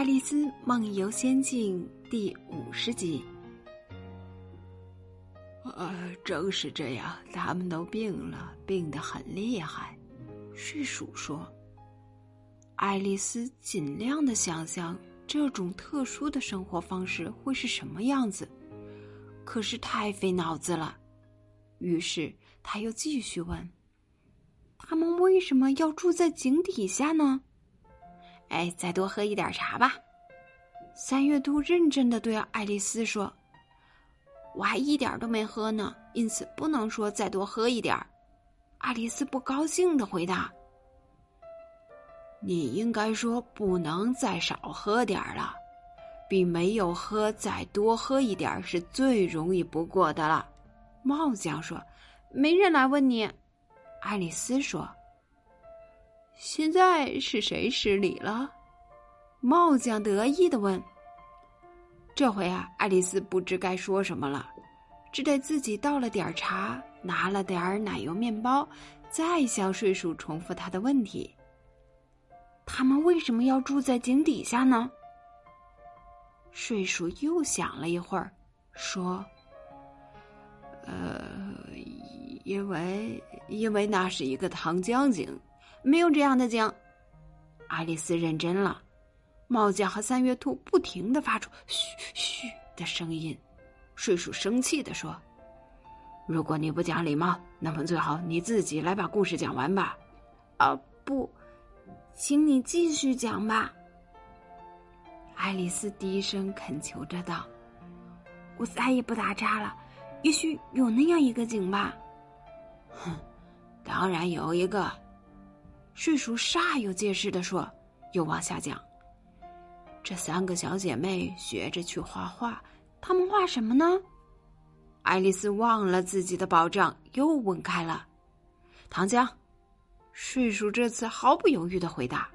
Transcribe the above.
《爱丽丝梦游仙境》第五十集。呃，正是这样，他们都病了，病得很厉害。睡鼠说：“爱丽丝尽量的想象这种特殊的生活方式会是什么样子，可是太费脑子了。于是他又继续问：他们为什么要住在井底下呢？”哎，再多喝一点茶吧。三月兔认真的对爱丽丝说：“我还一点都没喝呢，因此不能说再多喝一点。”爱丽丝不高兴的回答：“你应该说不能再少喝点了，比没有喝再多喝一点是最容易不过的了。”帽匠说：“没人来问你。”爱丽丝说。现在是谁失礼了？帽匠得意的问。这回啊，爱丽丝不知该说什么了，只得自己倒了点茶，拿了点奶油面包，再向睡鼠重复他的问题：他们为什么要住在井底下呢？睡鼠又想了一会儿，说：“呃，因为因为那是一个糖浆井。”没有这样的井，爱丽丝认真了。帽匠和三月兔不停的发出“嘘嘘”的声音。睡鼠生气的说：“如果你不讲礼貌，那么最好你自己来把故事讲完吧。”啊，不，请你继续讲吧。爱丽丝低声恳求着道：“我再也不打岔了。也许有那样一个井吧。”哼，当然有一个。睡鼠煞有介事的说，又往下讲。这三个小姐妹学着去画画，她们画什么呢？爱丽丝忘了自己的保障，又问开了。糖浆。睡鼠这次毫不犹豫的回答。